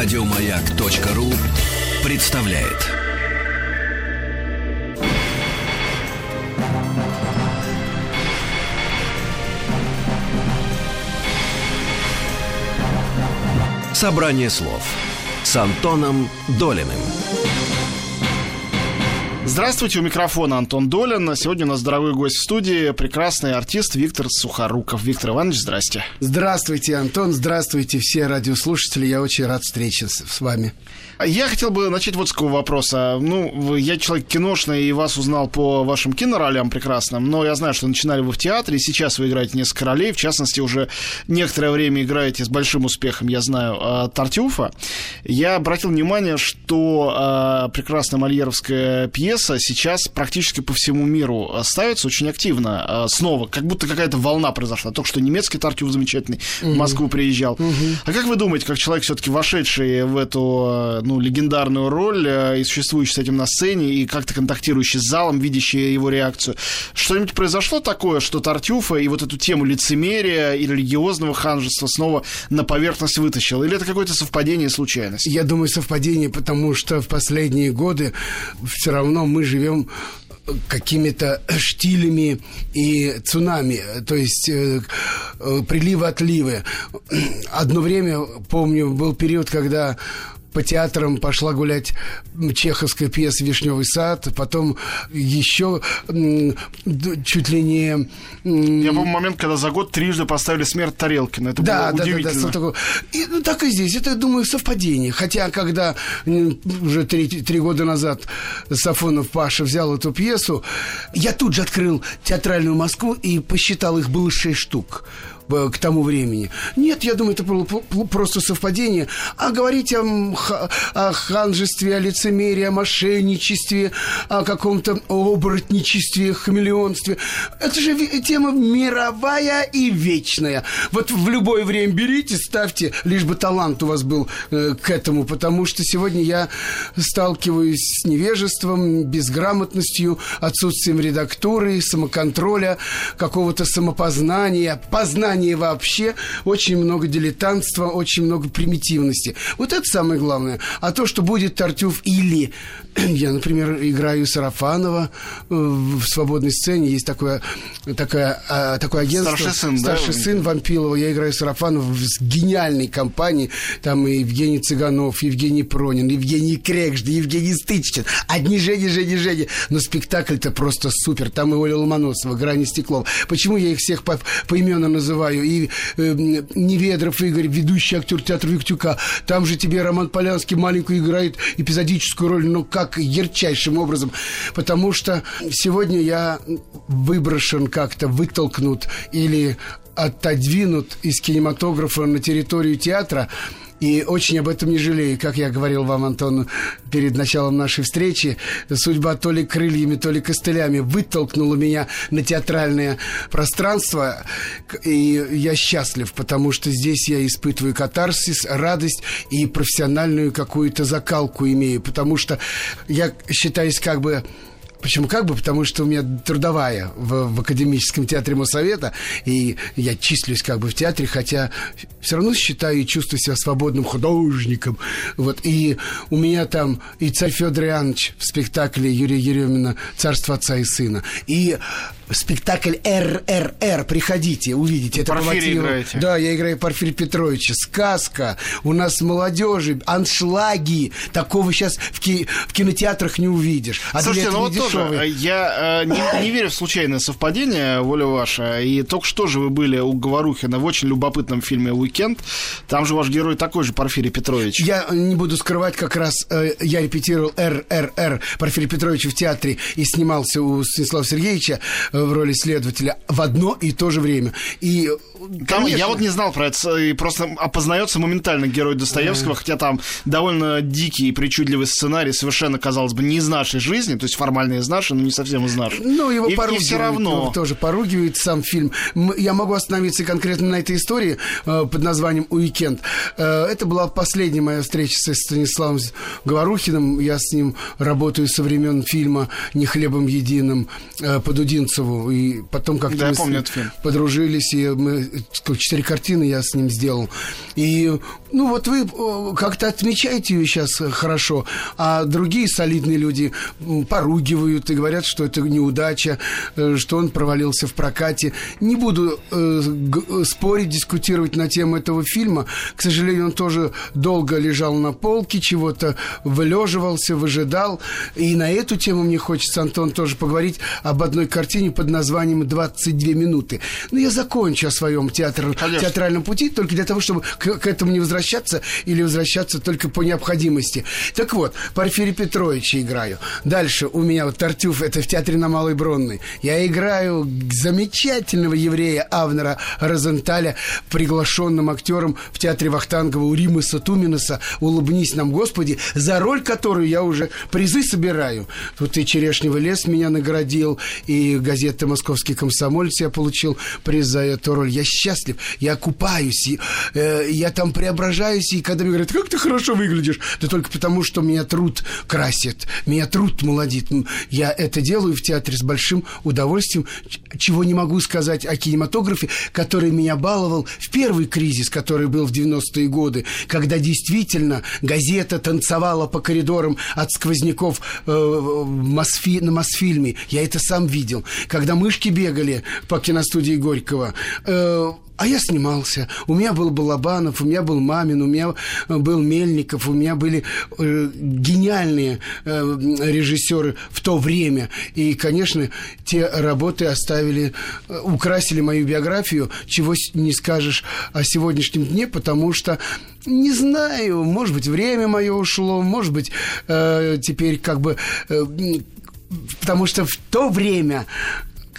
Радиомаяк.ру представляет. Собрание слов с Антоном Долиным. Здравствуйте, у микрофона Антон Долин. Сегодня у нас дорогой гость в студии, прекрасный артист Виктор Сухоруков. Виктор Иванович, здрасте. Здравствуйте, Антон, здравствуйте все радиослушатели. Я очень рад встрече с, вами. Я хотел бы начать вот с какого вопроса. Ну, я человек киношный и вас узнал по вашим киноролям прекрасным, но я знаю, что начинали вы в театре, и сейчас вы играете несколько ролей, в частности, уже некоторое время играете с большим успехом, я знаю, а, Тартюфа. Я обратил внимание, что э, прекрасная мольеровская пьеса сейчас практически по всему миру ставится очень активно. Э, снова, как будто какая-то волна произошла. Только что немецкий Тартюф замечательный в Москву приезжал. А как вы думаете, как человек все-таки вошедший в эту ну, легендарную роль э, и существующий с этим на сцене, и как-то контактирующий с залом, видящий его реакцию. Что-нибудь произошло такое, что Тартюфа и вот эту тему лицемерия и религиозного ханжества снова на поверхность вытащил? Или это какое-то совпадение и случайность? Я думаю, совпадение, потому что в последние годы все равно мы живем какими-то штилями и цунами, то есть э, э, приливы-отливы. Одно время, помню, был период, когда по театрам пошла гулять чеховская пьеса «Вишневый сад», потом еще чуть ли не... Я помню момент, когда за год трижды поставили «Смерть Тарелкина». Это да, было да, удивительно. Да, да, и, ну, так и здесь. Это, думаю, совпадение. Хотя, когда уже три, три года назад Сафонов Паша взял эту пьесу, я тут же открыл театральную Москву и посчитал, их было шесть штук к тому времени. Нет, я думаю, это было просто совпадение. А говорить о, о ханжестве, о лицемерии, о мошенничестве, о каком-то оборотничестве, хамелеонстве, это же тема мировая и вечная. Вот в любое время берите, ставьте, лишь бы талант у вас был э, к этому, потому что сегодня я сталкиваюсь с невежеством, безграмотностью, отсутствием редактуры, самоконтроля, какого-то самопознания, познания знании вообще очень много дилетантства, очень много примитивности. Вот это самое главное. А то, что будет Тартюф или... Я, например, играю Сарафанова э, в свободной сцене. Есть такое, такое, а, такое агентство. Старший сын, Старший да? сын Вампилова. Я играю Сарафанова в гениальной компании. Там и Евгений Цыганов, Евгений Пронин, Евгений Крекжда, Евгений Стычкин. Одни Жени, Жени, Жени. Но спектакль-то просто супер. Там и Оля Ломоносова, Грани Стеклов. Почему я их всех по, поименно называю? называю, и э, Неведров Игорь, ведущий актер театра Виктюка. Там же тебе Роман Полянский маленькую играет эпизодическую роль, но как ярчайшим образом. Потому что сегодня я выброшен как-то, вытолкнут или отодвинут из кинематографа на территорию театра, и очень об этом не жалею. Как я говорил вам, Антон, перед началом нашей встречи, судьба то ли крыльями, то ли костылями вытолкнула меня на театральное пространство. И я счастлив, потому что здесь я испытываю катарсис, радость и профессиональную какую-то закалку имею. Потому что я считаюсь как бы Почему как бы? Потому что у меня трудовая в, в Академическом театре Моссовета, и я числюсь как бы в театре, хотя все равно считаю и чувствую себя свободным художником. Вот, и у меня там и царь Федор Иоаннович в спектакле Юрия Еремина «Царство отца и сына», и спектакль РРР. Приходите, увидите. Это Порфирий играете. Да, я играю Порфирия Петровича. Сказка. У нас молодежи, аншлаги. Такого сейчас в, ки- в кинотеатрах не увидишь. А Слушайте, ну вот тоже, э, я э, не, не верю в случайное совпадение, воля ваша. И только что же вы были у Говорухина в очень любопытном фильме «Уикенд». Там же ваш герой такой же, Порфирий Петрович. Я не буду скрывать, как раз э, я репетировал РРР Порфирия Петровича в театре и снимался у Станислава Сергеевича э, в роли следователя в одно и то же время. И там, я вот не знал про это, и просто опознается моментально герой Достоевского, mm. хотя там довольно дикий и причудливый сценарий, совершенно, казалось бы, не из нашей жизни, то есть формально из нашей, но не совсем из нашей. Ну, его и, поругивают, и все равно. тоже поругивает сам фильм. Я могу остановиться конкретно на этой истории э, под названием «Уикенд». Э, это была последняя моя встреча со Станиславом Говорухиным. Я с ним работаю со времен фильма «Не хлебом единым» э, по Дудинцеву Вахтангову, и потом как-то да, мы помню подружились, и мы четыре картины я с ним сделал. И ну вот вы как-то отмечаете ее сейчас хорошо, а другие солидные люди поругивают и говорят, что это неудача, э, что он провалился в прокате. Не буду э, спорить, дискутировать на тему этого фильма. К сожалению, он тоже долго лежал на полке, чего-то вылеживался, выжидал. И на эту тему мне хочется, Антон, тоже поговорить об одной картине под названием «22 минуты». Но я закончу о своем театр, театральном пути только для того, чтобы к, к этому не возвращаться или возвращаться только по необходимости. Так вот, Порфирий Петровича играю. Дальше у меня вот Тартюф, это в театре на Малой Бронной. Я играю замечательного еврея Авнера Розенталя, приглашенным актером в театре Вахтангова у Римаса Туминаса «Улыбнись нам, Господи», за роль которую я уже призы собираю. Тут и «Черешневый лес» меня наградил, и газета «Московский комсомолец» я получил приз за эту роль. Я счастлив, я купаюсь, и, э, я там преображаюсь, и когда мне говорят, как ты хорошо выглядишь, да только потому, что меня труд красит, меня труд молодит. Я это делаю в театре с большим удовольствием, чего не могу сказать о кинематографе, который меня баловал в первый кризис, который был в 90-е годы, когда действительно газета танцевала по коридорам от сквозняков э, Мосфи, на Мосфильме. Я это сам видел. Когда мышки бегали по киностудии Горького, э, а я снимался. У меня был Балабанов, у меня был Мамин, у меня э, был Мельников, у меня были э, гениальные э, режиссеры в то время. И, конечно, те работы оставили, э, украсили мою биографию, чего не скажешь о сегодняшнем дне, потому что не знаю, может быть, время мое ушло, может быть, э, теперь как бы... Э, потому что в то время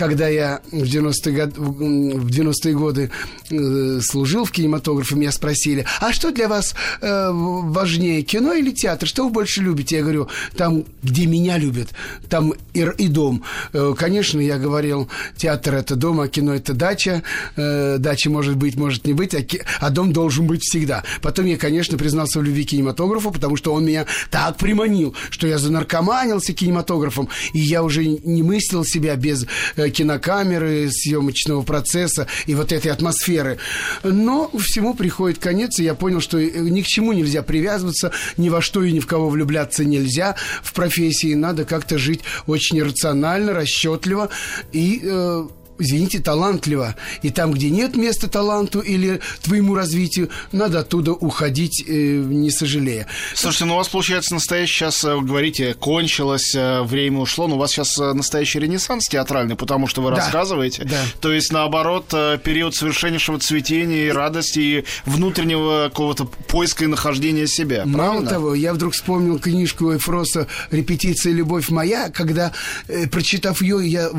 когда я в 90-е, год, в 90 годы э, служил в кинематографе, меня спросили, а что для вас э, важнее, кино или театр? Что вы больше любите? Я говорю, там, где меня любят, там и, и дом. Э, конечно, я говорил, театр – это дом, а кино – это дача. Дача может быть, может не быть, а, а дом должен быть всегда. Потом я, конечно, признался в любви к кинематографу, потому что он меня так приманил, что я занаркоманился кинематографом, и я уже не мыслил себя без кинокамеры, съемочного процесса и вот этой атмосферы. Но всему приходит конец, и я понял, что ни к чему нельзя привязываться, ни во что и ни в кого влюбляться нельзя в профессии. Надо как-то жить очень рационально, расчетливо и э, извините, талантливо. И там, где нет места таланту или твоему развитию, надо оттуда уходить, э, не сожалея. Слушайте, ну у вас, получается, настоящий сейчас, э, говорите, кончилось, э, время ушло, но у вас сейчас э, настоящий ренессанс театральный, потому что вы да. рассказываете. Да. То есть, наоборот, период совершеннейшего цветения и радости, и внутреннего какого-то поиска и нахождения себя. Мало правильно? того, я вдруг вспомнил книжку Эфроса «Репетиция. Любовь моя», когда, э, прочитав ее, я,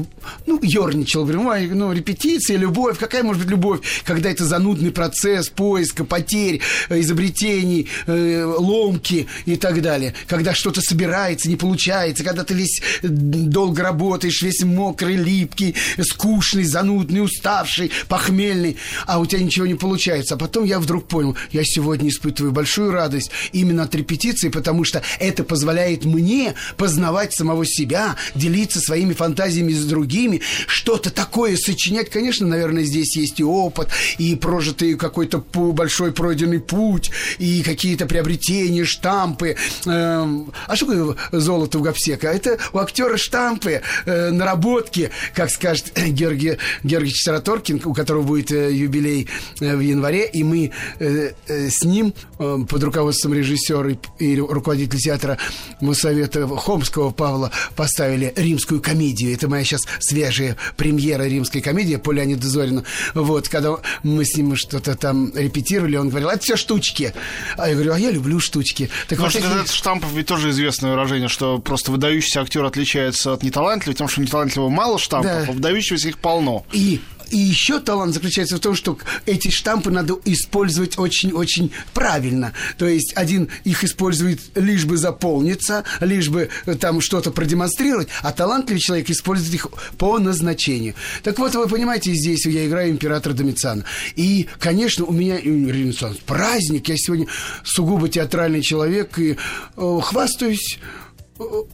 ну, ерничал, говорю, ну, репетиция, любовь. Какая может быть любовь, когда это занудный процесс поиска, потерь, э, изобретений, э, ломки и так далее. Когда что-то собирается, не получается, когда ты весь долго работаешь, весь мокрый, липкий, скучный, занудный, уставший, похмельный, а у тебя ничего не получается. А потом я вдруг понял, я сегодня испытываю большую радость именно от репетиции, потому что это позволяет мне познавать самого себя, делиться своими фантазиями с другими, что-то такое такое сочинять, конечно, наверное, здесь есть и опыт, и прожитый какой-то большой пройденный путь, и какие-то приобретения, штампы. Эм, а что такое золото у Гапсека? Это у актера штампы, э, наработки, как скажет Георгий Георгий Сараторкин, у которого будет э, юбилей э, в январе, и мы с ним под руководством режиссера и руководителя театра Моссовета Хомского Павла поставили римскую комедию. Это моя сейчас свежая премьера римская комедия по Леониду Зорину. Вот, когда мы с ним что-то там репетировали, он говорил, это все штучки. А я говорю, а я люблю штучки. Так Потому вот, что такие... штампов ведь тоже известное выражение, что просто выдающийся актер отличается от неталантливого, потому что неталантливого мало штампов, да. а выдающегося их полно. И и еще талант заключается в том, что эти штампы надо использовать очень-очень правильно. То есть один их использует лишь бы заполниться, лишь бы э, там что-то продемонстрировать, а талантливый человек использует их по назначению. Так вот, вы понимаете, здесь я играю императора Домициана. И, конечно, у меня ренессанс, праздник. Я сегодня сугубо театральный человек и э, хвастаюсь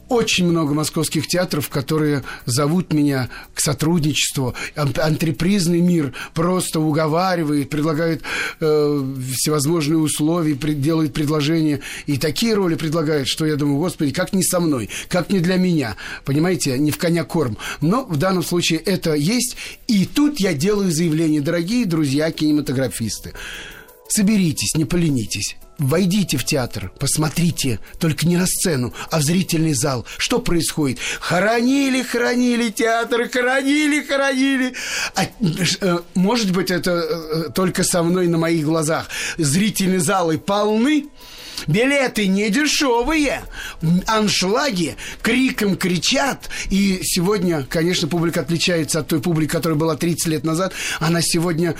очень много московских театров, которые зовут меня к сотрудничеству. Антрепризный мир просто уговаривает, предлагает э, всевозможные условия, делает предложения. И такие роли предлагает, что я думаю, господи, как не со мной, как не для меня. Понимаете, не в коня корм. Но в данном случае это есть. И тут я делаю заявление, дорогие друзья кинематографисты. Соберитесь, не поленитесь. Войдите в театр, посмотрите, только не на сцену, а в зрительный зал. Что происходит? Хоронили, хоронили театр, хоронили, хоронили. А, э, может быть, это э, только со мной на моих глазах. Зрительные залы полны, Билеты не дешевые, аншлаги, криком кричат. И сегодня, конечно, публика отличается от той публики, которая была 30 лет назад. Она сегодня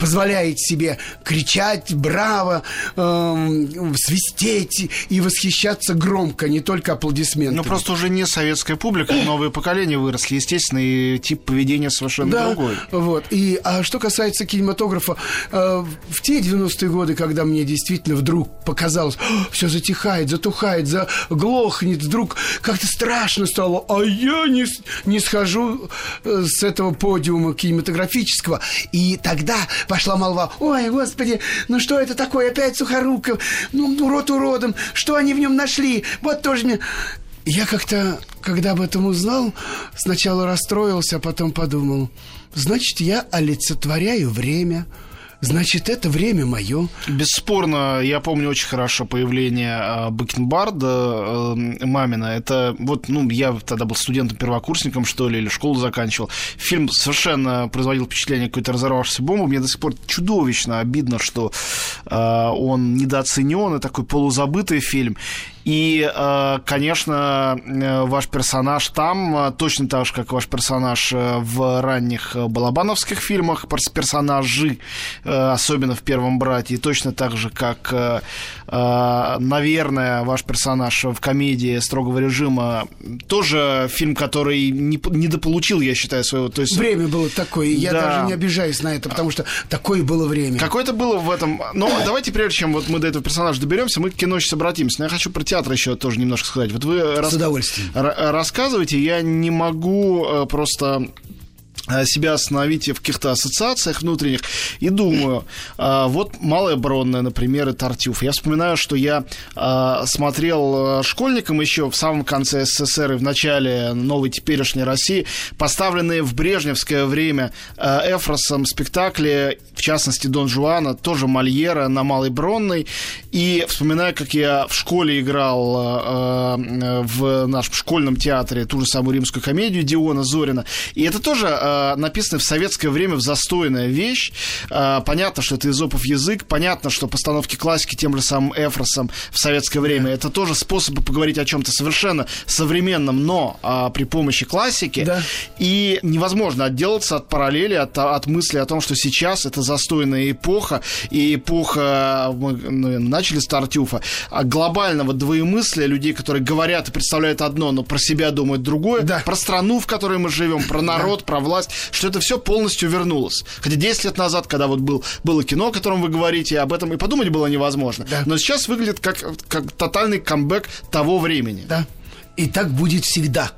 позволяет себе кричать браво, э, свистеть и восхищаться громко, не только аплодисментами. Ну, просто уже не советская публика, новые поколения выросли, естественно, и тип поведения совершенно да, другой. Вот. И, а что касается кинематографа, э, в те 90-е годы, когда мне действительно вдруг показалось, все затихает, затухает, заглохнет, вдруг как-то страшно стало, а я не, не схожу э, с этого подиума кинематографического. И тогда пошла молва. Ой, господи, ну что это такое? Опять Сухоруков. Ну, урод уродом. Что они в нем нашли? Вот тоже мне... Я как-то, когда об этом узнал, сначала расстроился, а потом подумал, значит, я олицетворяю время – Значит, это время мое. Бесспорно, я помню очень хорошо появление э, Бакенбарда э, Мамина. Это вот, ну, я тогда был студентом-первокурсником, что ли, или школу заканчивал. Фильм совершенно производил впечатление какой-то разорвавшейся бомбы. Мне до сих пор чудовищно обидно, что э, он недооценен, и такой полузабытый фильм. И, э, конечно, э, ваш персонаж там э, точно так же, как ваш персонаж в ранних балабановских фильмах, персонажи, особенно в «Первом брате», и точно так же, как, наверное, ваш персонаж в комедии «Строгого режима», тоже фильм, который не, недополучил, я считаю, своего... То есть... Время было такое, я да. даже не обижаюсь на это, потому что такое было время. Какое-то было в этом... Но давайте, прежде чем вот мы до этого персонажа доберемся, мы к кино сейчас обратимся. Но я хочу пройти театра еще тоже немножко сказать. Вот вы С рас... удовольствием. рассказываете, я не могу э, просто себя остановить в каких-то ассоциациях внутренних и думаю, э, вот Малая Бронная, например, и Тартюф. Я вспоминаю, что я э, смотрел школьником еще в самом конце СССР и в начале новой теперешней России, поставленные в брежневское время Эфросом спектакли, в частности, Дон Жуана, тоже Мольера на Малой Бронной. И вспоминаю, как я в школе играл в нашем школьном театре ту же самую римскую комедию Диона Зорина. И это тоже э, написано в советское время в застойная вещь. Э, понятно, что это изопов язык, понятно, что постановки классики тем же самым Эфросом в советское время да. это тоже способы поговорить о чем-то совершенно современном, но э, при помощи классики. Да. И невозможно отделаться от параллели, от, от мысли о том, что сейчас это застойная эпоха, и эпоха, мы ну, начали с Тартюфа, а глобального двоемыслия людей, которые говорят и представляют одно, но про себя думают другое, да. про страну, в которой мы живем, про народ, про власть, власть, что это все полностью вернулось. Хотя 10 лет назад, когда вот был, было кино, о котором вы говорите, об этом и подумать было невозможно. Да. Но сейчас выглядит как, как тотальный камбэк того времени. Да. И так будет всегда.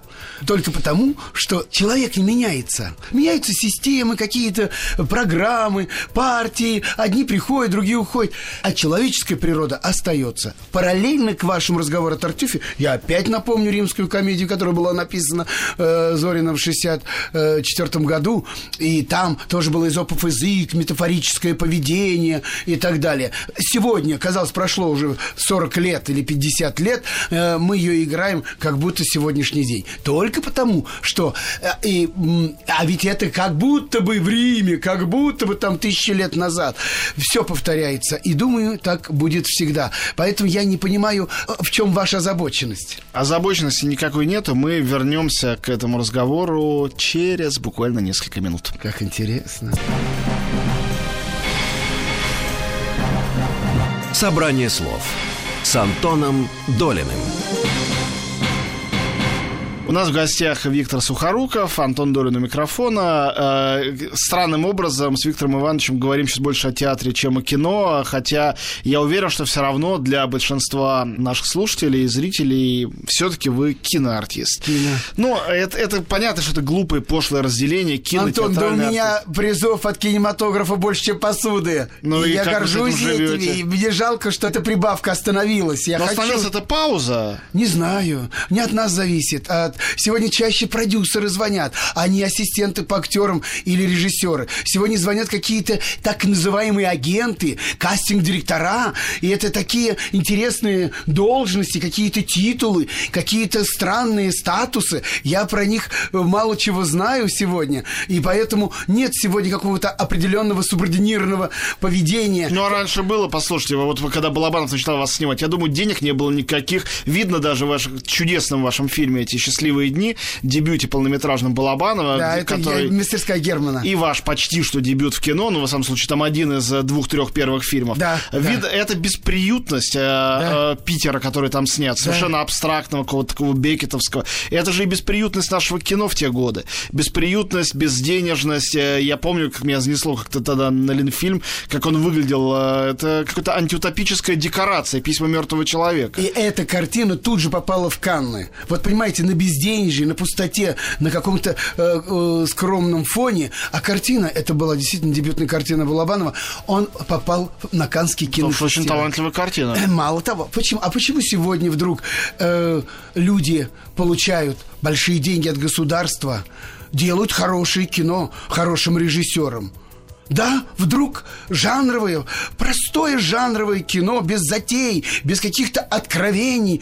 Только потому, что человек не меняется. Меняются системы, какие-то программы, партии. Одни приходят, другие уходят. А человеческая природа остается. Параллельно к вашему разговору о Тартюфе, я опять напомню римскую комедию, которая была написана э, Зорином в 64 году. И там тоже был изопов язык, метафорическое поведение и так далее. Сегодня, казалось, прошло уже 40 лет или 50 лет, э, мы ее играем, как будто сегодняшний день только потому, что... Э, и, а ведь это как будто бы в Риме, как будто бы там тысячи лет назад. Все повторяется. И думаю, так будет всегда. Поэтому я не понимаю, э, в чем ваша озабоченность. Озабоченности никакой нету. Мы вернемся к этому разговору через буквально несколько минут. Как интересно. Собрание слов с Антоном Долиным. У нас в гостях Виктор Сухоруков, Антон Долин у микрофона. Э, странным образом с Виктором Ивановичем говорим сейчас больше о театре, чем о кино, хотя я уверен, что все равно для большинства наших слушателей и зрителей все-таки вы киноартист. Кино. Ну, это, это понятно, что это глупое, пошлое разделение кино, Антон, да у меня артист. призов от кинематографа больше, чем посуды. Ну, и, и я горжусь этими, и мне жалко, что эта прибавка остановилась. Я Но хочу... остановилась эта пауза? Не знаю. Не от нас зависит. От... Сегодня чаще продюсеры звонят, а не ассистенты по актерам или режиссеры. Сегодня звонят какие-то так называемые агенты, кастинг-директора, и это такие интересные должности, какие-то титулы, какие-то странные статусы. Я про них мало чего знаю сегодня, и поэтому нет сегодня какого-то определенного субординированного поведения. Ну, а раньше было, послушайте, вот когда Балабанов начинал вас снимать, я думаю, денег не было никаких. Видно даже в вашем чудесном вашем фильме эти счастливые дни, дебюте полнометражном Балабанова. Да, это который... мастерская Германа. И ваш почти что дебют в кино, ну, во всяком случае, там один из э, двух-трех первых фильмов. Да, Вид, да. Это бесприютность э, да. э, Питера, который там снят, совершенно да. абстрактного, какого-то такого бекетовского. Это же и бесприютность нашего кино в те годы. Бесприютность, безденежность. Я помню, как меня занесло как-то тогда на Ленфильм, как он выглядел. Это какая-то антиутопическая декорация «Письма мертвого человека». И эта картина тут же попала в Канны. Вот понимаете, на безденежье, на пустоте, на каком-то э, э, скромном фоне. А картина, это была действительно дебютная картина Балабанова, он попал на Каннский кинофестиваль. очень талантливая картина. Э, мало того. Почему? А почему сегодня вдруг э, люди получают большие деньги от государства, делают хорошее кино хорошим режиссером? Да, вдруг жанровое, простое жанровое кино, без затей, без каких-то откровений.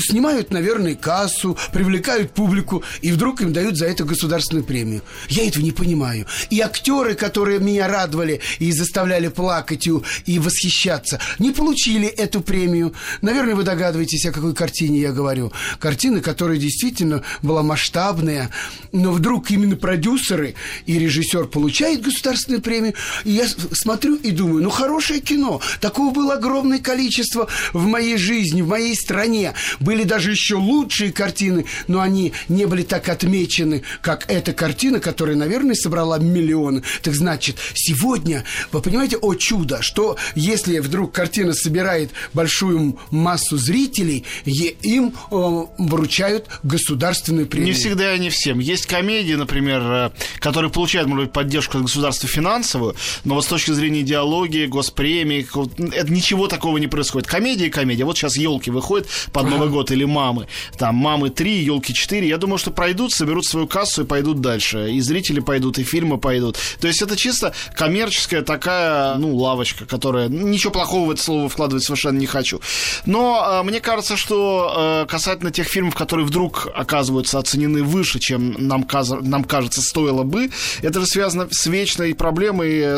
Снимают, наверное, кассу, привлекают публику, и вдруг им дают за это государственную премию. Я этого не понимаю. И актеры, которые меня радовали и заставляли плакать и, восхищаться, не получили эту премию. Наверное, вы догадываетесь, о какой картине я говорю. Картина, которая действительно была масштабная, но вдруг именно продюсеры и режиссер получают государственную премию. И я смотрю и думаю, ну хорошее кино. Такого было огромное количество в моей жизни, в моей стране. Были даже еще лучшие картины, но они не были так отмечены, как эта картина, которая, наверное, собрала миллионы. Так значит, сегодня, вы понимаете, о чудо, что если вдруг картина собирает большую массу зрителей, им э, вручают государственную премию. Не всегда и не всем. Есть комедии, например, э, которые получают, может быть, поддержку от государства финансовую, но вот с точки зрения идеологии, госпремии, это ничего такого не происходит. Комедия и комедия. Вот сейчас елки выходят под Новый год или мамы. Там мамы 3, елки 4. Я думаю, что пройдут, соберут свою кассу и пойдут дальше. И зрители пойдут, и фильмы пойдут. То есть это чисто коммерческая такая, ну, лавочка, которая... Ничего плохого в это слово вкладывать совершенно не хочу. Но э, мне кажется, что э, касательно тех фильмов, которые вдруг оказываются оценены выше, чем нам, нам кажется, стоило бы, это же связано с вечной проблемой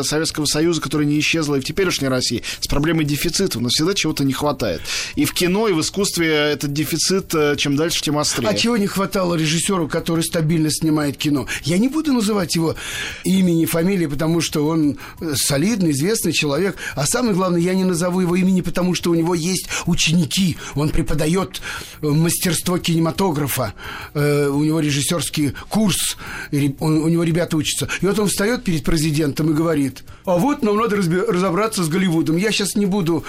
Советского Союза, которая не исчезла и в теперешней России, с проблемой дефицита. Но всегда чего-то не хватает. И в кино, и в искусстве этот дефицит э, чем дальше, тем острее. А чего не хватало режиссеру, который стабильно снимает кино? Я не буду называть его имени, фамилии, потому что он э, солидный, известный человек. А самое главное, я не назову его имени, потому что у него есть ученики. Он преподает э, мастерство кинематографа. У него режиссерский курс. У него ребята учатся. И вот он встает перед президентом и говорит, а вот нам надо разобраться с Голливудом. Я сейчас не буду,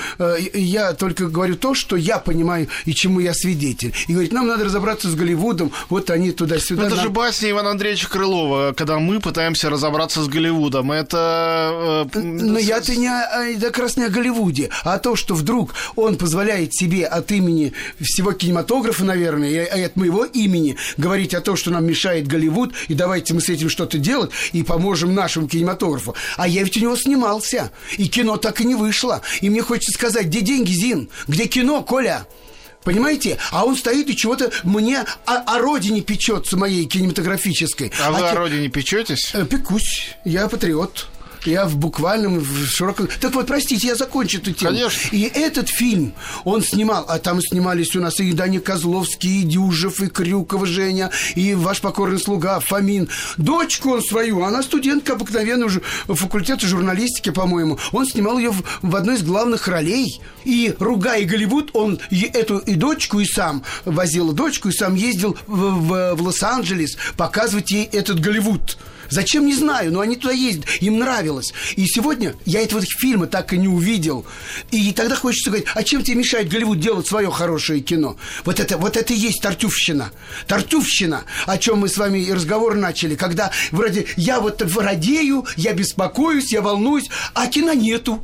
я только говорю то, что я понимаю и чему я свидетель. И говорит, нам надо разобраться с Голливудом, вот они туда-сюда. Это нам... же басня Ивана Андреевича Крылова, когда мы пытаемся разобраться с Голливудом. Это... Э, Но я-то не, как раз не о Голливуде, а то, что вдруг он позволяет себе от имени всего кинематографа, наверное, и от моего имени говорить о том, что нам мешает Голливуд, и давайте мы с этим что-то делать, и поможем нашему кинематографу. А я ведь у него снимался, и кино так и не вышло. И мне хочется сказать, где деньги, Зин? Где кино, Коля? Понимаете? А он стоит и чего-то мне о, о родине печется моей кинематографической. А, а вы о родине печетесь? Э, пекусь. Я патриот. Я в буквальном, в широком... Так вот, простите, я закончу эту тему. Конечно. И этот фильм он снимал, а там снимались у нас и Даня Козловский, и Дюжев, и Крюкова Женя, и ваш покорный слуга Фомин. Дочку он свою, она студентка обыкновенного факультета журналистики, по-моему. Он снимал ее в, в одной из главных ролей. И, ругая Голливуд, он и эту и дочку, и сам возил дочку, и сам ездил в, в- в Лос-Анджелес показывать ей этот Голливуд. Зачем, не знаю, но они туда ездят, им нравилось. И сегодня я этого фильма так и не увидел. И тогда хочется говорить, а чем тебе мешает Голливуд делать свое хорошее кино? Вот это, вот это и есть тартюфщина. Тартюфщина, о чем мы с вами и разговор начали, когда вроде я вот радею, я беспокоюсь, я волнуюсь, а кино нету.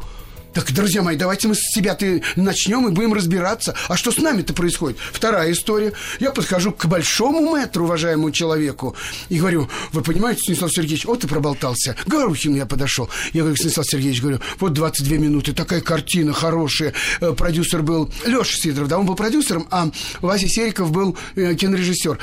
Так, друзья мои, давайте мы с себя-то начнем и будем разбираться. А что с нами-то происходит? Вторая история. Я подхожу к большому мэтру, уважаемому человеку, и говорю, вы понимаете, Станислав Сергеевич, вот ты проболтался. К я подошел. Я говорю, Станислав Сергеевич, говорю, вот 22 минуты, такая картина хорошая. Э, Продюсер был Леша Сидоров, да, он был продюсером, а Вася Сериков был э, кинорежиссер.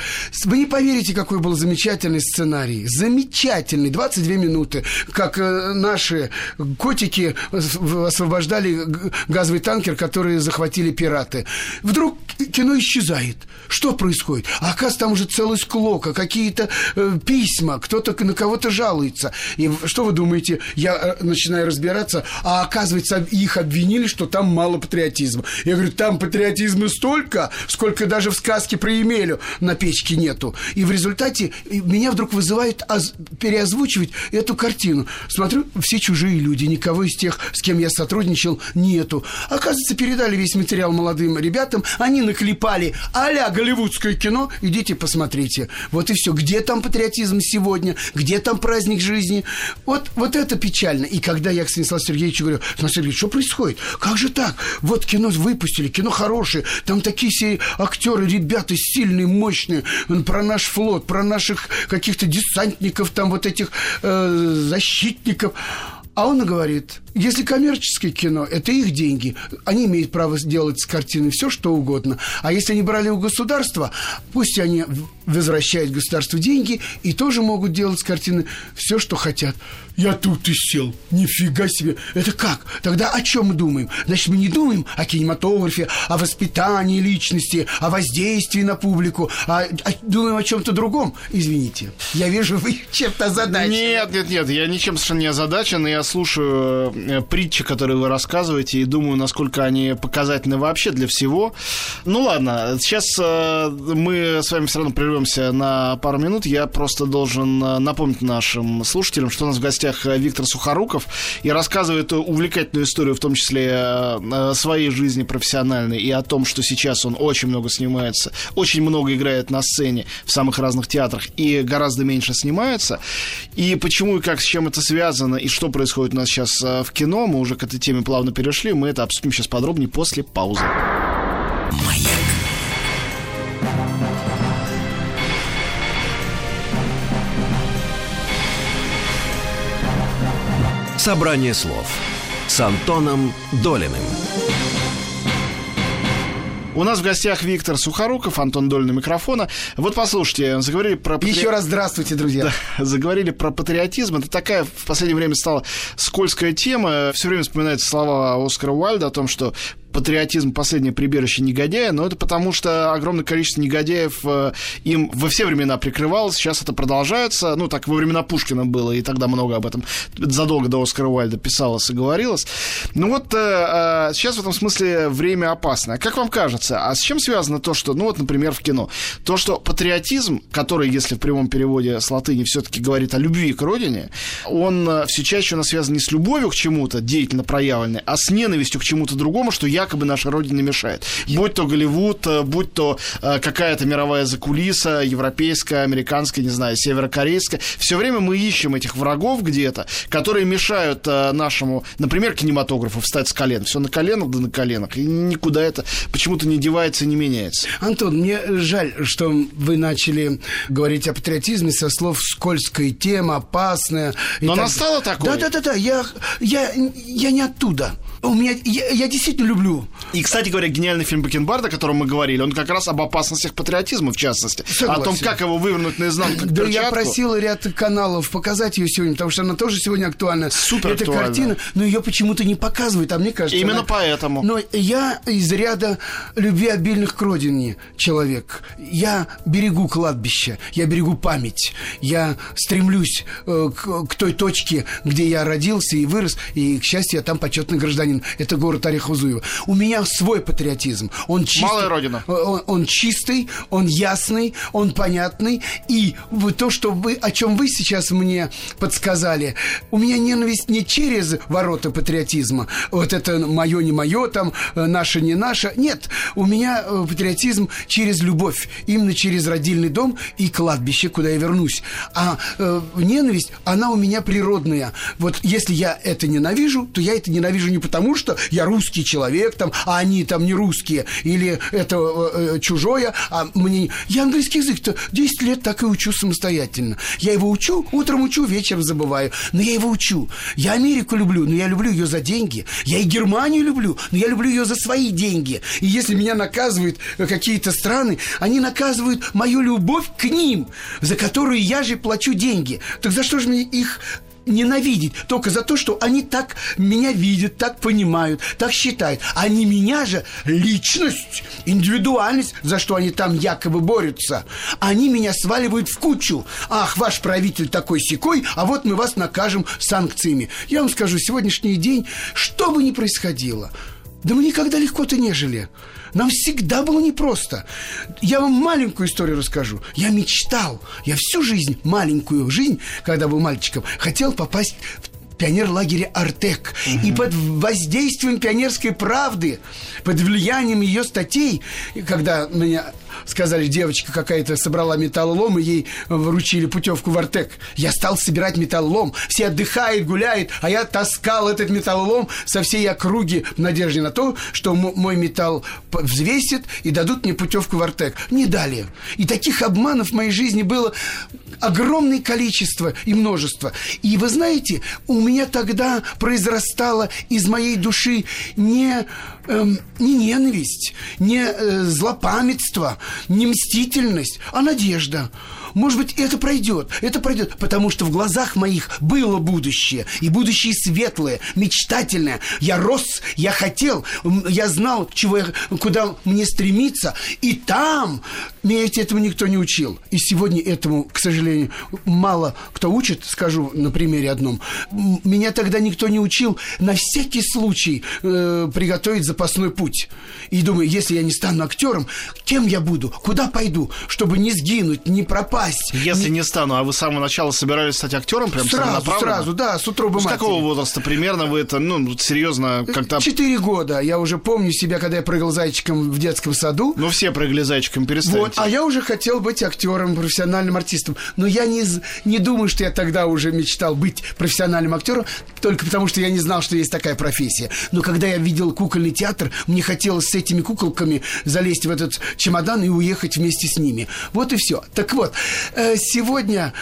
Вы не поверите, какой был замечательный сценарий. Замечательный. 22 минуты. Как э, наши котики в- освобождали газовый танкер, который захватили пираты. Вдруг кино исчезает. Что происходит? А оказывается, там уже целый склока, какие-то э, письма, кто-то на кого-то жалуется. И что вы думаете? Я э, начинаю разбираться, а оказывается, их обвинили, что там мало патриотизма. Я говорю, там патриотизма столько, сколько даже в сказке про Емелю на печке нету. И в результате меня вдруг вызывает оз- переозвучивать эту картину. Смотрю, все чужие люди, никого из тех, с кем я сотрудничал, нету. Оказывается, передали весь материал молодым ребятам, они наклепали а-ля голливудское кино, идите посмотрите. Вот и все. Где там патриотизм сегодня? Где там праздник жизни? Вот, вот это печально. И когда я к Станиславу Сергеевичу говорю, Станислав Сергеевич, что происходит? Как же так? Вот кино выпустили, кино хорошее, там такие все актеры, ребята сильные, мощные, про наш флот, про наших каких-то десантников, там вот этих э, защитников. А он говорит, если коммерческое кино, это их деньги, они имеют право сделать с картины все, что угодно. А если они брали у государства, пусть они возвращают государству деньги и тоже могут делать с картины все, что хотят. Я тут и сел. Нифига себе. Это как? Тогда о чем мы думаем? Значит, мы не думаем о кинематографе, о воспитании личности, о воздействии на публику, а, а думаем о чем-то другом. Извините, я вижу, вы чем-то озадачены. Нет, нет, нет, я ничем совершенно не озадачен. Я слушаю э, притчи, которые вы рассказываете, и думаю, насколько они показательны вообще для всего. Ну ладно, сейчас э, мы с вами все равно прервемся на пару минут. Я просто должен э, напомнить нашим слушателям, что у нас в гостях э, Виктор Сухоруков и рассказывает увлекательную историю, в том числе э, э, своей жизни профессиональной, и о том, что сейчас он очень много снимается, очень много играет на сцене в самых разных театрах и гораздо меньше снимается. И почему и как, с чем это связано, и что происходит у нас сейчас э, кино, мы уже к этой теме плавно перешли, мы это обсудим сейчас подробнее после паузы. Собрание слов с Антоном Долиным. У нас в гостях Виктор Сухоруков, Антон Доль на микрофона. Вот послушайте, заговорили про... патри- Еще раз здравствуйте, друзья. Да, заговорили про патриотизм. Это такая в последнее время стала скользкая тема. Все время вспоминаются слова Оскара Уальда о том, что патриотизм последнее прибежище негодяя, но это потому, что огромное количество негодяев э, им во все времена прикрывалось, сейчас это продолжается, ну, так во времена Пушкина было, и тогда много об этом задолго до Оскара Уальда писалось и говорилось. Ну вот э, э, сейчас в этом смысле время опасное. Как вам кажется, а с чем связано то, что, ну вот, например, в кино, то, что патриотизм, который, если в прямом переводе с латыни все-таки говорит о любви к родине, он все чаще у нас связан не с любовью к чему-то деятельно проявленной, а с ненавистью к чему-то другому, что якобы наша родина мешает. Будь то Голливуд, э, будь то э, какая-то мировая закулиса, европейская, американская, не знаю, северокорейская. Все время мы ищем этих врагов где-то, которые мешают э, нашему, например, кинематографу встать с колен. Все на коленах, да на коленах. И никуда это почему-то не девается и не меняется. Антон, мне жаль, что вы начали говорить о патриотизме со слов скользкая тема, опасная. Но так она стала такой. Да, да, да, да. Я, я, я не оттуда. У меня, я, я действительно люблю. И, кстати говоря, гениальный фильм Бакенбарда, о котором мы говорили, он как раз об опасностях патриотизма, в частности. Согласен. О том, как его вывернуть наизнанку Да, я просил ряд каналов показать ее сегодня, потому что она тоже сегодня актуальна. Супер Эта актуальна. картина, но ее почему-то не показывают, а мне кажется... Именно она- поэтому. Но я из ряда любви обильных к родине человек. Я берегу кладбище, я берегу память, я стремлюсь э, к, к той точке, где я родился и вырос, и, к счастью, я там почетный гражданин. Это город Орехово-Зуево. У меня свой патриотизм. Он чистый, Малая родина. Он, он чистый, он ясный, он понятный. И то, что вы, о чем вы сейчас мне подсказали, у меня ненависть не через ворота патриотизма. Вот это мое, не мое, там, э, наше, не наше. Нет, у меня э, патриотизм через любовь. Именно через родильный дом и кладбище, куда я вернусь. А э, ненависть, она у меня природная. Вот если я это ненавижу, то я это ненавижу не потому, что я русский человек, там, а они там не русские, или это э, э, чужое, а мне... Я английский язык-то 10 лет так и учу самостоятельно. Я его учу, утром учу, вечером забываю. Но я его учу. Я Америку люблю, но я люблю ее за деньги. Я и Германию люблю, но я люблю ее за свои деньги. И если меня наказывают э, какие-то страны, они наказывают мою любовь к ним, за которую я же плачу деньги. Так за что же мне их ненавидеть только за то, что они так меня видят, так понимают, так считают. Они меня же личность, индивидуальность, за что они там якобы борются. Они меня сваливают в кучу. Ах, ваш правитель такой секой, а вот мы вас накажем санкциями. Я вам скажу, сегодняшний день, что бы ни происходило, да мы никогда легко-то не жили. Нам всегда было непросто. Я вам маленькую историю расскажу. Я мечтал, я всю жизнь, маленькую жизнь, когда был мальчиком, хотел попасть в пионер-лагере «Артек». И под воздействием пионерской правды, под влиянием ее статей, когда меня сказали, девочка какая-то собрала металлолом, и ей вручили путевку в Артек. Я стал собирать металлолом. Все отдыхают, гуляют, а я таскал этот металлолом со всей округи в надежде на то, что мой металл взвесят и дадут мне путевку в Артек. Не дали. И таких обманов в моей жизни было огромное количество и множество. И вы знаете, у меня тогда произрастала из моей души не, эм, не ненависть, не э, злопамятство, не мстительность, а надежда. Может быть, это пройдет, это пройдет, потому что в глазах моих было будущее, и будущее светлое, мечтательное. Я рос, я хотел, я знал, чего я, куда мне стремиться, и там меня этому никто не учил. И сегодня этому, к сожалению, мало кто учит, скажу на примере одном. Меня тогда никто не учил на всякий случай э, приготовить запасной путь. И думаю, если я не стану актером, кем я буду, куда пойду, чтобы не сгинуть, не пропасть. Если не стану, а вы с самого начала собирались стать актером, прям Сразу, сразу, да, с утробы С матери. какого возраста примерно вы это, ну, серьезно, как-то... Четыре года. Я уже помню себя, когда я прыгал зайчиком в детском саду. Ну, все прыгали зайчиком, перестаньте. Вот, а я уже хотел быть актером, профессиональным артистом. Но я не, не думаю, что я тогда уже мечтал быть профессиональным актером, только потому что я не знал, что есть такая профессия. Но когда я видел кукольный театр, мне хотелось с этими куколками залезть в этот чемодан и уехать вместе с ними. Вот и все. Так вот, сегодня...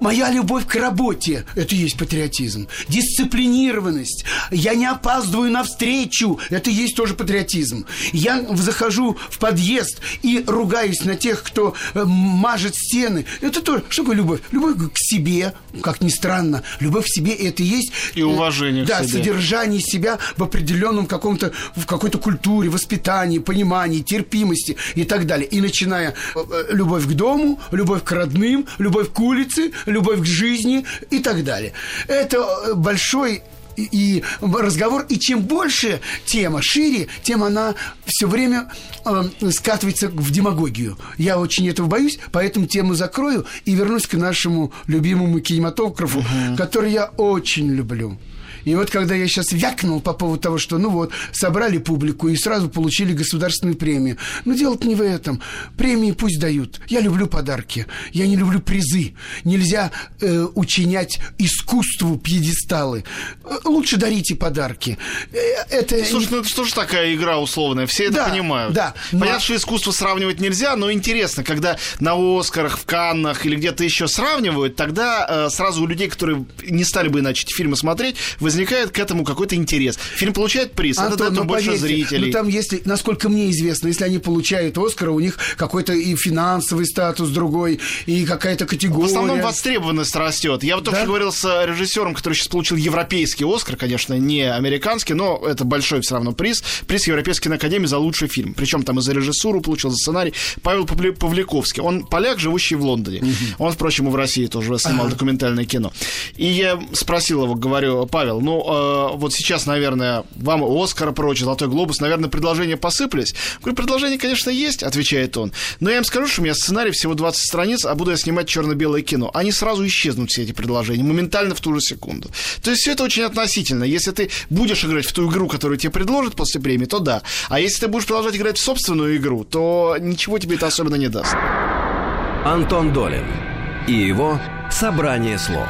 э, Моя любовь к работе – это и есть патриотизм. Дисциплинированность. Я не опаздываю на встречу – это и есть тоже патриотизм. Я захожу в подъезд и ругаюсь на тех, кто э, мажет стены. Это тоже, что такое любовь? Любовь к себе, как ни странно. Любовь к себе – это и есть... И уважение к да, себе. содержание себя в определенном каком-то, в какой-то культуре, воспитании, понимании, терпимости и так далее. И начиная э, э, любовь к дому, любовь к родным, любовь к улице, любовь к жизни и так далее. Это э, большой и разговор, и чем больше тема шире, тем она все время э, скатывается в демагогию. Я очень этого боюсь, поэтому тему закрою и вернусь к нашему любимому кинематографу, который я очень люблю. И вот когда я сейчас вякнул по поводу того, что, ну вот, собрали публику и сразу получили государственную премию. Но дело-то не в этом. Премии пусть дают. Я люблю подарки. Я не люблю призы. Нельзя э, учинять искусству пьедесталы. Э, Лучше дарите подарки. Э, Это Слушай, ну это что ж такая игра условная? Все это Да, понимают. да, но- Понятно, что искусство сравнивать нельзя, но интересно, когда на Оскарах, в Каннах или где-то еще сравнивают, тогда э, сразу у людей, которые не стали бы иначе эти фильмы смотреть, возникает к этому какой-то интерес. Фильм получает приз, это Антон, дает ну, больше поверьте, зрителей. Ну, там, если, насколько мне известно, если они получают Оскара, у них какой-то и финансовый статус другой, и какая-то категория. В основном востребованность растет. Я вот Да? говорил с э, режиссером, который сейчас получил европейский Оскар, конечно, не американский, но это большой все равно приз. Приз Европейской киноакадемии за лучший фильм. Причем там и за режиссуру получил, за сценарий. Павел Павли- Павликовский. Он поляк, живущий в Лондоне. Он, впрочем, и в России тоже снимал документальное кино. И я спросил его, говорю, Павел, ну э, вот сейчас, наверное, вам Оскар прочь, Золотой глобус, наверное, предложения посыпались. Говорю, предложения, конечно, есть, отвечает он. Но я им скажу, что у меня сценарий всего 20 страниц, а буду я снимать черно-белое кино. Они сразу исчезнут, все эти предложения, моментально в ту же секунду. То есть все это очень относительно. Если ты будешь играть в ту игру, которую тебе предложат после премии, то да. А если ты будешь продолжать играть в собственную игру, то ничего тебе это особенно не даст. Антон Долин и его «Собрание слов».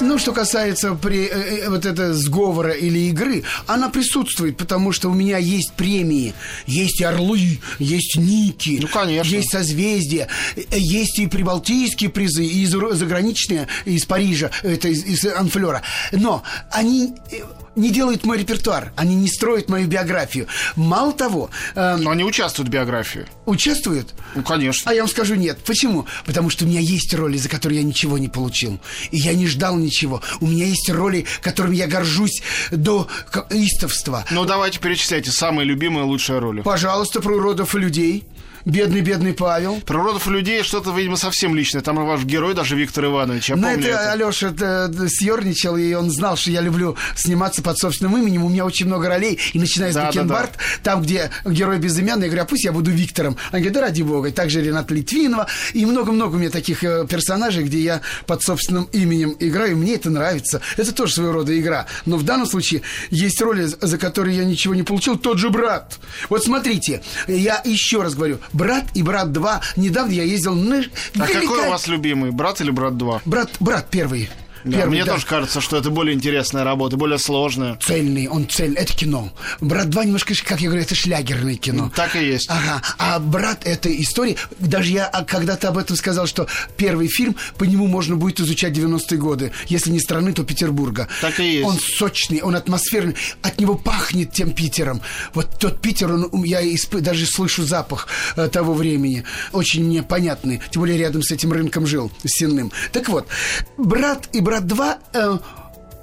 Ну, что касается при, э, э, вот это сговора или игры, она присутствует, потому что у меня есть премии, есть орлы, есть ники, Ну, конечно. есть созвездия, э, есть и прибалтийские призы, и из- заграничные из Парижа, это из, из Анфлера. Но они э, не делают мой репертуар, они не строят мою биографию. Мало того, э, Но они участвуют в биографии. участвуют. Ну, конечно. А я вам скажу нет. Почему? Потому что у меня есть роли, за которые я ничего не получил. И я не ждал ничего. У меня есть роли, которыми я горжусь до истовства. Ну, давайте перечисляйте самые любимые лучшие роли. Пожалуйста, про уродов и людей. Бедный-бедный Павел. Про родов и людей что-то, видимо, совсем личное. Там и ваш герой, даже Виктор Иванович. Я Но помню это, это. Алеша э, съерничал, и он знал, что я люблю сниматься под собственным именем. У меня очень много ролей. И начиная с Да, да, Бакенбард, там, где герой безымянный, я говорю, а пусть я буду Виктором. Они говорят, да ради бога. И также Рената Литвинова. И много-много у меня таких э, персонажей, где я под собственным именем играю. Мне это нравится. Это тоже своего рода игра. Но в данном случае есть роли, за которые я ничего не получил. Тот же брат. Вот смотрите, я еще раз говорю, брат и брат 2. Недавно я ездил на... А какой велика- у вас любимый? Брат или брат 2? Брат, брат первый. Да, Первый, мне да. тоже кажется, что это более интересная работа, более сложная. Цельный, он цельный. Это кино. Брат 2 немножко, как я говорю, это шлягерное кино. Так и есть. Ага. А брат это история. Даже я а, когда-то об этом сказал, что первый фильм, по нему можно будет изучать 90-е годы. Если не страны, то Петербурга. Так и есть. Он сочный, он атмосферный. От него пахнет тем Питером. Вот тот Питер, он, я исп- даже слышу запах э, того времени. Очень мне понятный. Тем более рядом с этим рынком жил, с Сенным. Так вот, брат и брат 2 э,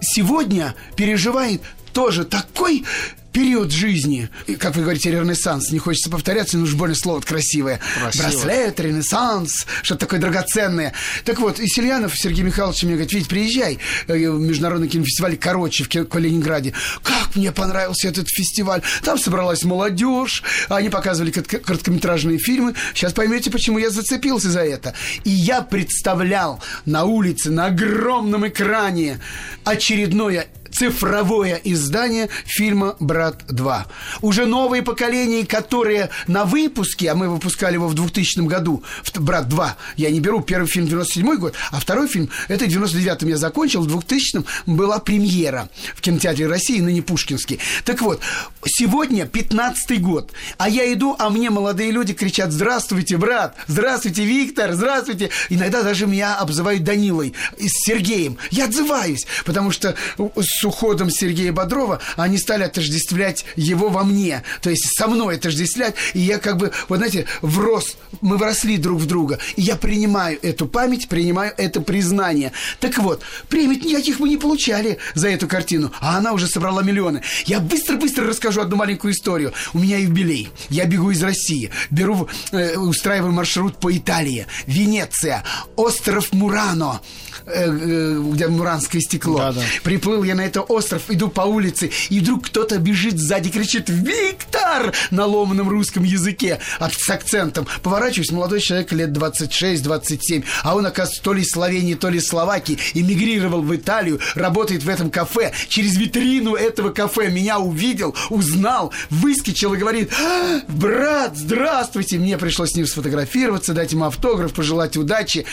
сегодня переживает тоже такой период жизни, И, как вы говорите, ренессанс, не хочется повторяться, но уж больно слово красивое. Красиво. Браслет, ренессанс, что-то такое драгоценное. Так вот, и Сельянов Сергей Михайлович мне говорит, Вить, приезжай э, в международный кинофестиваль «Короче» в Ленинграде. Как мне понравился этот фестиваль. Там собралась молодежь, они показывали короткометражные фильмы. Сейчас поймете, почему я зацепился за это. И я представлял на улице, на огромном экране очередное цифровое издание фильма «Брат 2». Уже новые поколения, которые на выпуске, а мы выпускали его в 2000 году, «Брат 2», я не беру первый фильм 97 год, а второй фильм, это в 99-м я закончил, в 2000-м была премьера в кинотеатре России, ныне Пушкинский. Так вот, сегодня 15-й год, а я иду, а мне молодые люди кричат «Здравствуйте, брат! Здравствуйте, Виктор! Здравствуйте!» Иногда даже меня обзывают Данилой с Сергеем. Я отзываюсь, потому что с уходом Сергея Бодрова они стали отождествлять его во мне, то есть со мной отождествлять, и я как бы, вот знаете, врос, мы вросли друг в друга, и я принимаю эту память, принимаю это признание. Так вот, премий никаких мы не получали за эту картину, а она уже собрала миллионы. Я быстро-быстро расскажу одну маленькую историю. У меня юбилей, я бегу из России, беру, э, устраиваю маршрут по Италии, Венеция, остров Мурано, э, э, где муранское стекло. Да-да. Приплыл я на этот остров, иду по улице, и вдруг кто-то бежит сзади, кричит «Виктор!» на ломаном русском языке с акцентом. Поворачиваюсь, молодой человек лет 26-27, а он, оказывается, то ли из Словении, то ли из Словакии, эмигрировал в Италию, работает в этом кафе. Через витрину этого кафе меня увидел, узнал, выскочил и говорит «А, «Брат, здравствуйте!» Мне пришлось с ним сфотографироваться, дать ему автограф, пожелать удачи.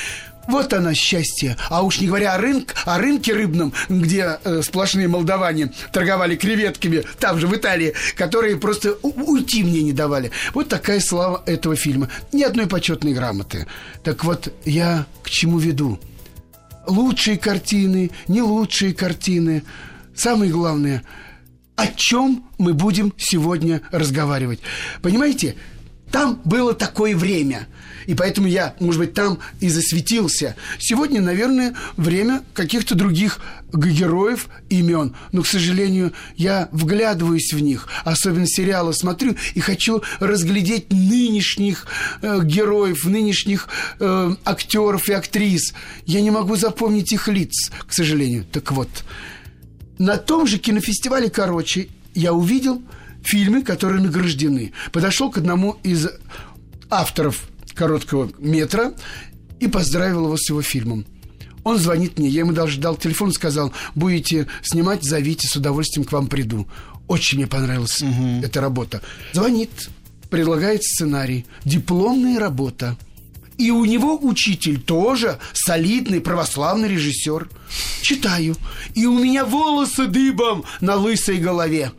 Вот оно счастье. А уж не говоря о, рынке, о рынке рыбном, где э, сплошные молдаване торговали креветками, там же в Италии, которые просто уйти мне не давали. Вот такая слава этого фильма. Ни одной почетной грамоты. Так вот, я к чему веду? Лучшие картины, не лучшие картины. самое главное, о чем мы будем сегодня разговаривать. Понимаете, там было такое время – и поэтому я, может быть, там и засветился. Сегодня, наверное, время каких-то других героев, имен. Но, к сожалению, я вглядываюсь в них. Особенно сериалы смотрю и хочу разглядеть нынешних э, героев, нынешних э, актеров и актрис. Я не могу запомнить их лиц, к сожалению. Так вот, на том же кинофестивале, короче, я увидел фильмы, которые награждены. Подошел к одному из авторов короткого метра и поздравил его с его фильмом. Он звонит мне, я ему даже дал телефон, сказал, будете снимать, зовите, с удовольствием к вам приду. Очень мне понравилась угу. эта работа. Звонит, предлагает сценарий, дипломная работа. И у него учитель тоже солидный православный режиссер. Читаю. И у меня волосы дыбом на лысой голове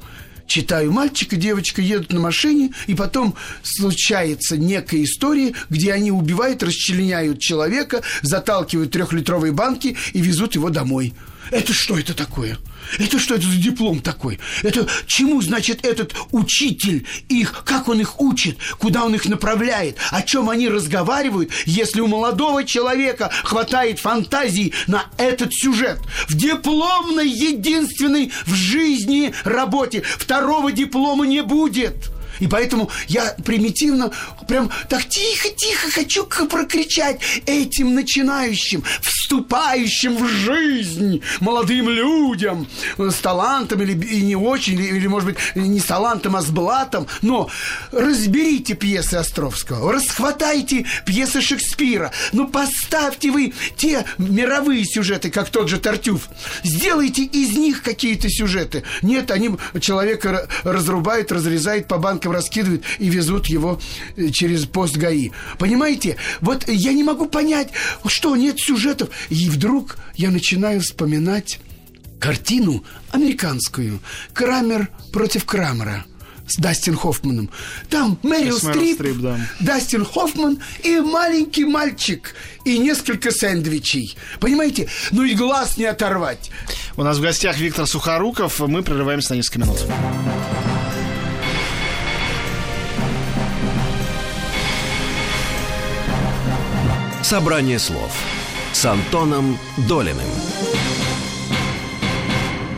читаю, мальчик и девочка едут на машине, и потом случается некая история, где они убивают, расчленяют человека, заталкивают трехлитровые банки и везут его домой. Это что это такое? Это что это за диплом такой? Это чему, значит, этот учитель их, как он их учит, куда он их направляет, о чем они разговаривают, если у молодого человека хватает фантазии на этот сюжет? В дипломной единственной в жизни работе второго диплома не будет. И поэтому я примитивно, прям так тихо-тихо хочу прокричать этим начинающим, вступающим в жизнь молодым людям с талантом или и не очень, или, или, может быть, не с талантом, а с блатом. Но разберите пьесы Островского, расхватайте пьесы Шекспира, ну поставьте вы те мировые сюжеты, как тот же Тартюф, сделайте из них какие-то сюжеты. Нет, они человека разрубают, разрезают по банкам раскидывают и везут его э, через пост ГАИ. Понимаете? Вот я не могу понять, что нет сюжетов. И вдруг я начинаю вспоминать картину американскую «Крамер против Крамера» с Дастин Хоффманом. Там Мэрил Стрип, Стрип да. Дастин Хоффман и маленький мальчик, и несколько сэндвичей. Понимаете? Ну и глаз не оторвать. У нас в гостях Виктор Сухоруков. Мы прерываемся на несколько минут. Собрание слов с Антоном Долиным.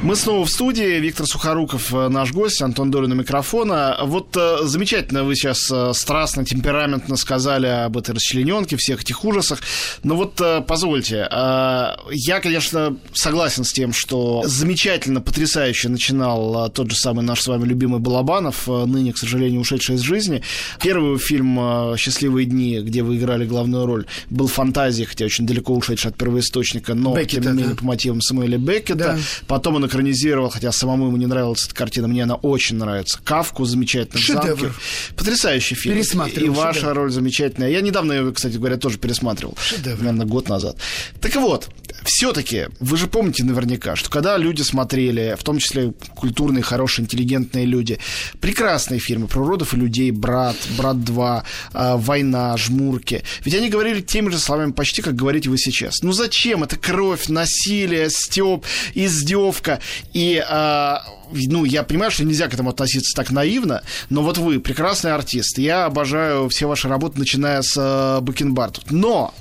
Мы снова в студии. Виктор Сухоруков, э, наш гость, Антон Долин у микрофона. Вот э, замечательно вы сейчас э, страстно, темпераментно сказали об этой расчлененке, всех этих ужасах. Но вот позвольте, я, конечно, согласен с тем, что замечательно, потрясающе начинал тот же самый наш с вами любимый Балабанов, ныне, к сожалению, ушедший из жизни. Первый фильм «Счастливые дни», где вы играли главную роль, был фантазией, хотя очень далеко ушедший от первоисточника, но, Беккета, тем не менее, да. по мотивам Самуэля Беккета. Да. Потом он экранизировал, хотя самому ему не нравилась эта картина, мне она очень нравится. Кавку замечательно. Шедевр. Потрясающий фильм. Пересматривал. И ваша шедевр. роль замечательная. Я недавно ее, кстати говоря, тоже пересматривал. Шедевр. Наверное, год назад. Так вот, все-таки, вы же помните наверняка, что когда люди смотрели, в том числе культурные, хорошие, интеллигентные люди, прекрасные фильмы про уродов и людей, «Брат», «Брат 2», а, «Война», «Жмурки», ведь они говорили теми же словами почти, как говорите вы сейчас. Ну зачем? Это кровь, насилие, стёб, издевка. И а, ну, я понимаю, что нельзя к этому относиться так наивно, но вот вы прекрасный артист. Я обожаю все ваши работы, начиная с э, Бакенбарда. Но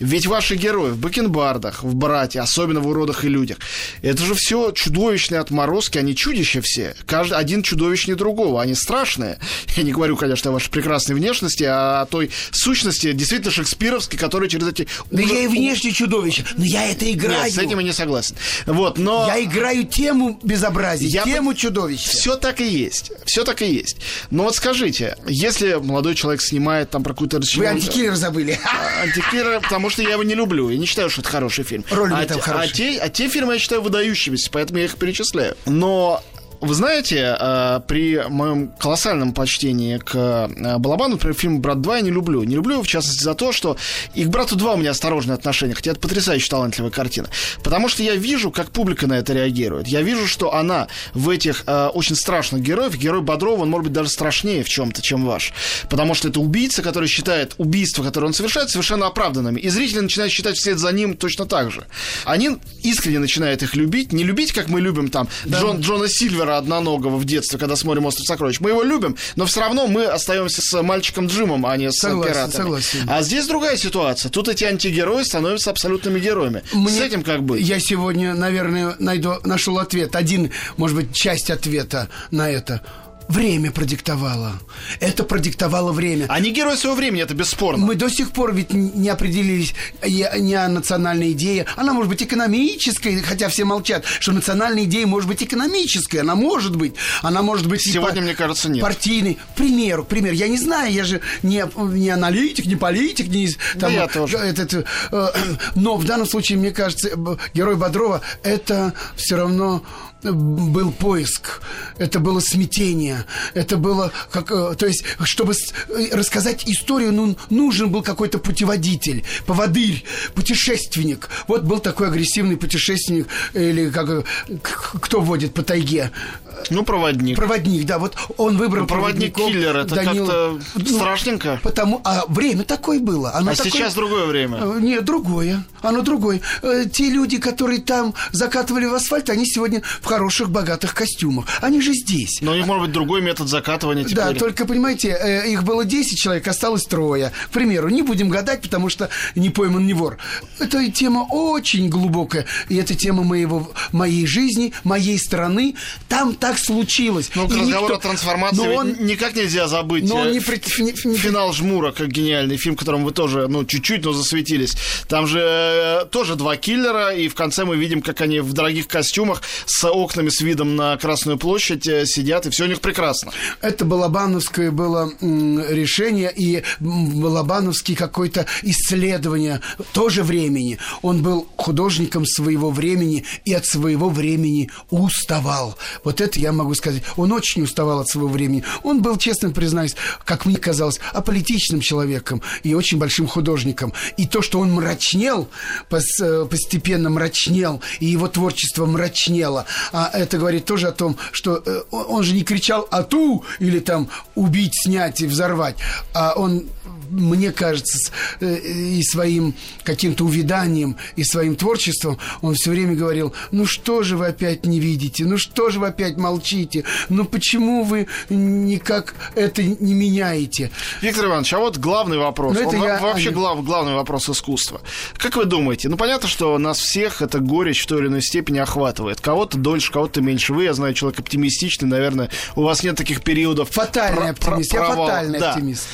ведь ваши герои в бакенбардах, в брате, особенно в уродах и людях, это же все чудовищные отморозки, они чудища все. Каждый, один чудовищнее другого, они страшные. Я не говорю, конечно, о вашей прекрасной внешности, а о той сущности, действительно шекспировской, которая через эти... Да ужас... я и внешне чудовище, но я это играю. Нет, с этим я не согласен. Вот, но... Я играю тему безобразия, я тему бы... чудовища. Все так и есть, все так и есть. Но вот скажите, если молодой человек снимает там про какую-то... Вы антикиллер забыли. Антикиллер, потому что я его не люблю. Я не считаю, что это хороший фильм. Роль а, там а, те, а те фильмы я считаю выдающимися, поэтому я их перечисляю. Но вы знаете, э, при моем колоссальном почтении к э, Балабану, например, фильм «Брат 2» я не люблю. Не люблю его, в частности, за то, что и к «Брату 2» у меня осторожные отношения, хотя это потрясающе талантливая картина. Потому что я вижу, как публика на это реагирует. Я вижу, что она в этих э, очень страшных героев, герой Бодрова, он может быть даже страшнее в чем-то, чем ваш. Потому что это убийца, который считает убийства, которые он совершает, совершенно оправданными. И зрители начинают считать вслед за ним точно так же. Они искренне начинают их любить. Не любить, как мы любим там да. Джон, Джона Сильвера одноногого в детстве, когда смотрим «Остров сокровищ». Мы его любим, но все равно мы остаемся с мальчиком Джимом, а не с согласен, пиратами. Согласен. А здесь другая ситуация. Тут эти антигерои становятся абсолютными героями. Мне, с этим как бы. Я сегодня, наверное, найду, нашел ответ. Один, может быть, часть ответа на это. Время продиктовало. Это продиктовало время. Они герои своего времени, это бесспорно. Мы до сих пор ведь не определились не о национальной идее. Она может быть экономической, хотя все молчат, что национальная идея может быть экономической. Она может быть. Она может быть... Сегодня, по- мне кажется, нет. Партийной. К примеру, к примеру. Я не знаю, я же не, не аналитик, не политик, не... Там, да я тоже. Этот, э, но в данном случае, мне кажется, герой Бодрова это все равно был поиск, это было смятение, это было как, э, то есть, чтобы э, рассказать историю, ну, нужен был какой-то путеводитель, поводырь, путешественник. Вот был такой агрессивный путешественник, или как, э, кто водит по тайге, ну, проводник. Проводник, да. Вот он выбрал ну, проводник-киллер. Это Данил... как-то ну, страшненько. Потому... А время такое было. Оно а такое... сейчас другое время? Нет, другое. Оно другое. Те люди, которые там закатывали в асфальт, они сегодня в хороших, богатых костюмах. Они же здесь. Но у них может быть другой метод закатывания теперь. Да, только, понимаете, э, их было 10 человек, осталось трое. К примеру, не будем гадать, потому что не пойман не вор. Эта тема очень глубокая. И это тема моего, моей жизни, моей страны. Там так случилось. Ну, разговор никто... о трансформации но он... никак нельзя забыть. Но он не пред... Финал Жмура, как гениальный фильм, в котором вы тоже, ну, чуть-чуть, но засветились. Там же э, тоже два киллера, и в конце мы видим, как они в дорогих костюмах с окнами с видом на Красную площадь э, сидят, и все у них прекрасно. Это Балабановское было решение, и Балабановский какое-то исследование тоже времени. Он был художником своего времени и от своего времени уставал. Вот это я могу сказать. Он очень уставал от своего времени. Он был, честно признаюсь, как мне казалось, аполитичным человеком и очень большим художником. И то, что он мрачнел, э, постепенно мрачнел, и его творчество мрачнело, а это говорит тоже о том, что э, он же не кричал «ату» или там «убить, снять и взорвать», а он мне кажется, э, и своим каким-то увиданием, и своим творчеством, он все время говорил, ну что же вы опять не видите, ну что же вы опять молчите, ну почему вы никак это не меняете? Виктор Иванович, а вот главный вопрос, ну, это он, я... вообще глав, главный вопрос искусства. Как вы думаете, ну понятно, что нас всех это горечь в той или иной степени охватывает. Кого-то дольше, кого-то меньше. Вы, я знаю, человек оптимистичный, наверное, у вас нет таких периодов. Фатальный про- оптимист, про- я фатальный да. оптимист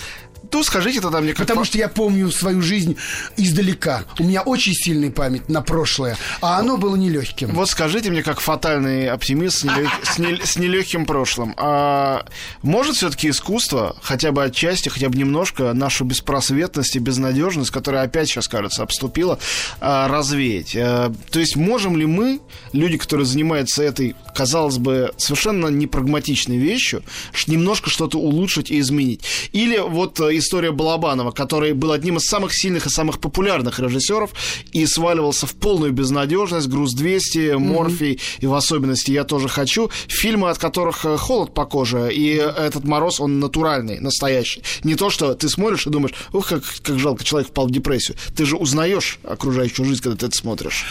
то скажите тогда мне, как... Потому что я помню свою жизнь издалека. У меня очень сильная память на прошлое, а оно было нелегким. Вот скажите мне, как фатальный оптимист с, нелег... с, не... с нелегким прошлым, а может все-таки искусство, хотя бы отчасти, хотя бы немножко, нашу беспросветность и безнадежность, которая опять сейчас, кажется, обступила, а, развеять? А, то есть можем ли мы, люди, которые занимаются этой, казалось бы, совершенно непрагматичной вещью, немножко что-то улучшить и изменить? Или вот э, история Балабанова, который был одним из самых сильных и самых популярных режиссеров и сваливался в полную безнадежность, груз 200, Морфий mm-hmm. и в особенности «Я тоже хочу». Фильмы, от которых э, холод по коже, и этот мороз, он натуральный, настоящий. Не то, что ты смотришь и думаешь, ух, как, как жалко, человек впал в депрессию. Ты же узнаешь окружающую жизнь, когда ты это смотришь.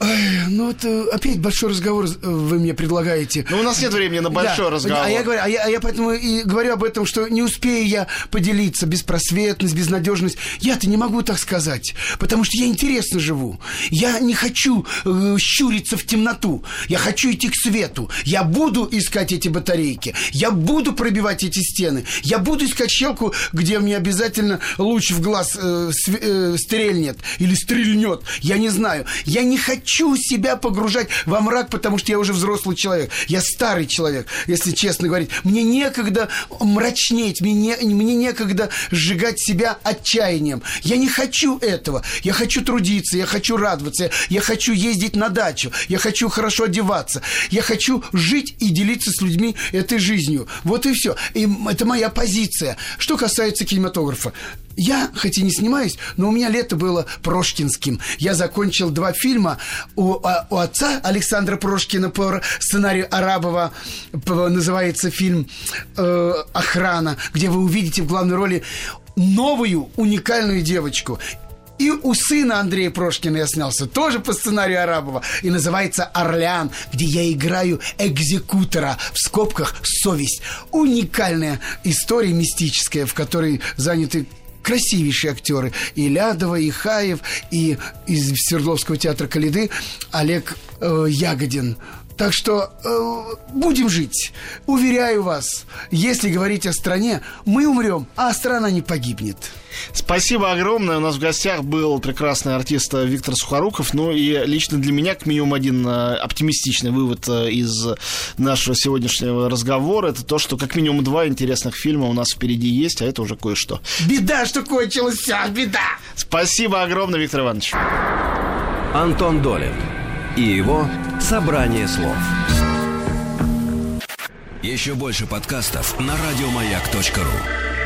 Ой, ну, это опять большой разговор вы мне предлагаете. Ну, у нас нет времени на большой да. разговор. А я, говорю, а, я, а я поэтому и говорю об этом, что не успею я поделиться. Беспросветность, безнадежность. Я-то не могу так сказать. Потому что я интересно живу. Я не хочу э, щуриться в темноту. Я хочу идти к свету. Я буду искать эти батарейки. Я буду пробивать эти стены. Я буду искать щелку, где мне обязательно луч в глаз э, э, стрельнет или стрельнет. Я не знаю. Я не хочу хочу себя погружать во мрак, потому что я уже взрослый человек. Я старый человек, если честно говорить. Мне некогда мрачнеть, мне, мне некогда сжигать себя отчаянием. Я не хочу этого. Я хочу трудиться, я хочу радоваться, я хочу ездить на дачу, я хочу хорошо одеваться, я хочу жить и делиться с людьми этой жизнью. Вот и все. И это моя позиция. Что касается кинематографа. Я, хоть и не снимаюсь, но у меня лето было прошкинским. Я закончил два фильма у, а, у отца Александра Прошкина по сценарию Арабова. Называется фильм э, «Охрана», где вы увидите в главной роли новую уникальную девочку. И у сына Андрея Прошкина я снялся, тоже по сценарию Арабова. И называется «Орлеан», где я играю экзекутора, в скобках «Совесть». Уникальная история мистическая, в которой заняты красивейшие актеры. И Лядова, и Хаев, и из Свердловского театра Калиды Олег э, Ягодин. Так что э, будем жить. Уверяю вас, если говорить о стране, мы умрем, а страна не погибнет. Спасибо огромное. У нас в гостях был прекрасный артист Виктор Сухоруков. Ну и лично для меня, как минимум, один э, оптимистичный вывод э, из нашего сегодняшнего разговора. Это то, что как минимум два интересных фильма у нас впереди есть, а это уже кое-что. Беда, что кончилась вся, беда! Спасибо огромное, Виктор Иванович. Антон Долин и его «Собрание слов». Еще больше подкастов на радиомаяк.ру